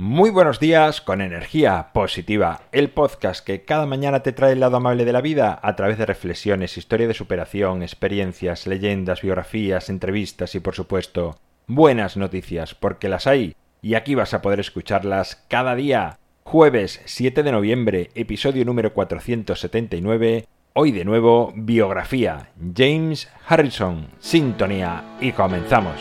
Muy buenos días con energía positiva, el podcast que cada mañana te trae el lado amable de la vida a través de reflexiones, historia de superación, experiencias, leyendas, biografías, entrevistas y por supuesto buenas noticias, porque las hay y aquí vas a poder escucharlas cada día. Jueves 7 de noviembre, episodio número 479. Hoy de nuevo, biografía. James Harrison, sintonía y comenzamos.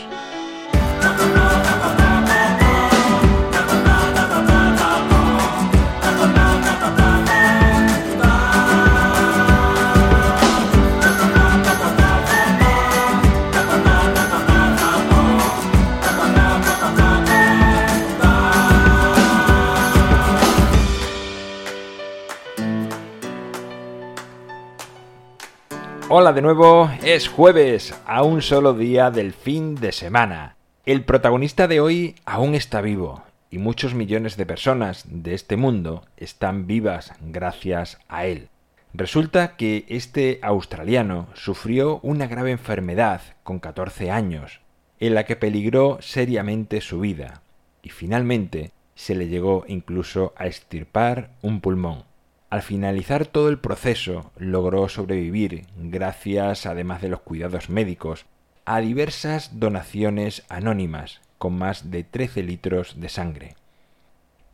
Hola de nuevo, es jueves, a un solo día del fin de semana. El protagonista de hoy aún está vivo y muchos millones de personas de este mundo están vivas gracias a él. Resulta que este australiano sufrió una grave enfermedad con 14 años, en la que peligró seriamente su vida, y finalmente se le llegó incluso a extirpar un pulmón. Al finalizar todo el proceso, logró sobrevivir, gracias, además de los cuidados médicos, a diversas donaciones anónimas, con más de 13 litros de sangre.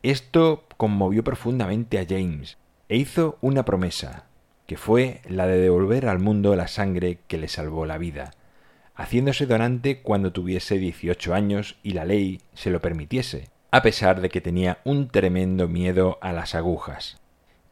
Esto conmovió profundamente a James, e hizo una promesa, que fue la de devolver al mundo la sangre que le salvó la vida, haciéndose donante cuando tuviese 18 años y la ley se lo permitiese, a pesar de que tenía un tremendo miedo a las agujas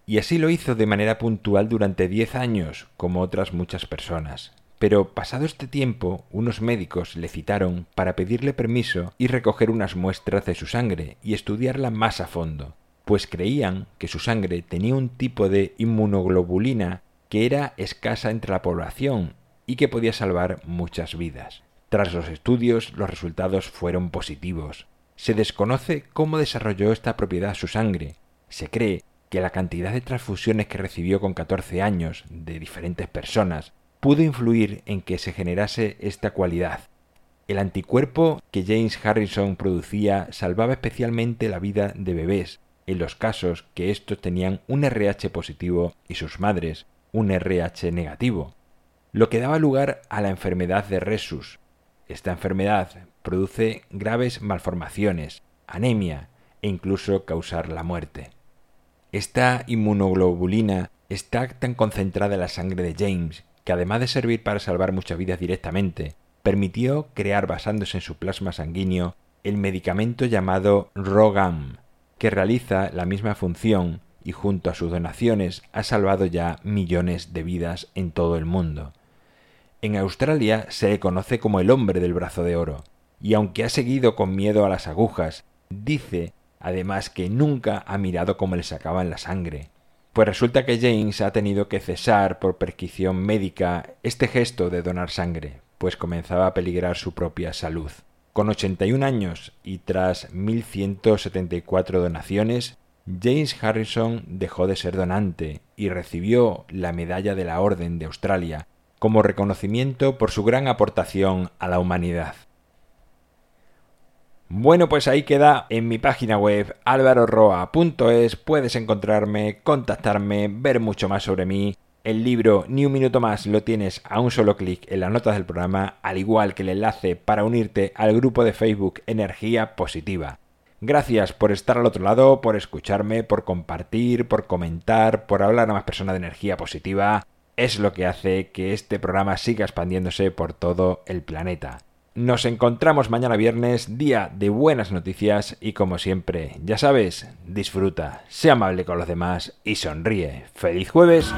y así lo hizo de manera puntual durante diez años, como otras muchas personas. Pero pasado este tiempo, unos médicos le citaron para pedirle permiso y recoger unas muestras de su sangre y estudiarla más a fondo, pues creían que su sangre tenía un tipo de inmunoglobulina que era escasa entre la población y que podía salvar muchas vidas. Tras los estudios, los resultados fueron positivos. Se desconoce cómo desarrolló esta propiedad su sangre. Se cree que la cantidad de transfusiones que recibió con 14 años de diferentes personas pudo influir en que se generase esta cualidad. El anticuerpo que James Harrison producía salvaba especialmente la vida de bebés en los casos que estos tenían un RH positivo y sus madres un RH negativo, lo que daba lugar a la enfermedad de Resus. Esta enfermedad produce graves malformaciones, anemia e incluso causar la muerte. Esta inmunoglobulina está tan concentrada en la sangre de James que además de servir para salvar muchas vidas directamente, permitió crear basándose en su plasma sanguíneo el medicamento llamado Rogam, que realiza la misma función y junto a sus donaciones ha salvado ya millones de vidas en todo el mundo. En Australia se le conoce como el hombre del brazo de oro, y aunque ha seguido con miedo a las agujas, dice además que nunca ha mirado cómo le sacaban la sangre. Pues resulta que James ha tenido que cesar por prescripción médica este gesto de donar sangre, pues comenzaba a peligrar su propia salud. Con 81 años y tras 1174 donaciones, James Harrison dejó de ser donante y recibió la Medalla de la Orden de Australia como reconocimiento por su gran aportación a la humanidad. Bueno, pues ahí queda en mi página web alvaroroa.es. Puedes encontrarme, contactarme, ver mucho más sobre mí. El libro Ni un minuto más lo tienes a un solo clic en las notas del programa, al igual que el enlace para unirte al grupo de Facebook Energía Positiva. Gracias por estar al otro lado, por escucharme, por compartir, por comentar, por hablar a más personas de energía positiva. Es lo que hace que este programa siga expandiéndose por todo el planeta. Nos encontramos mañana viernes, día de buenas noticias y como siempre, ya sabes, disfruta, sea amable con los demás y sonríe. ¡Feliz jueves!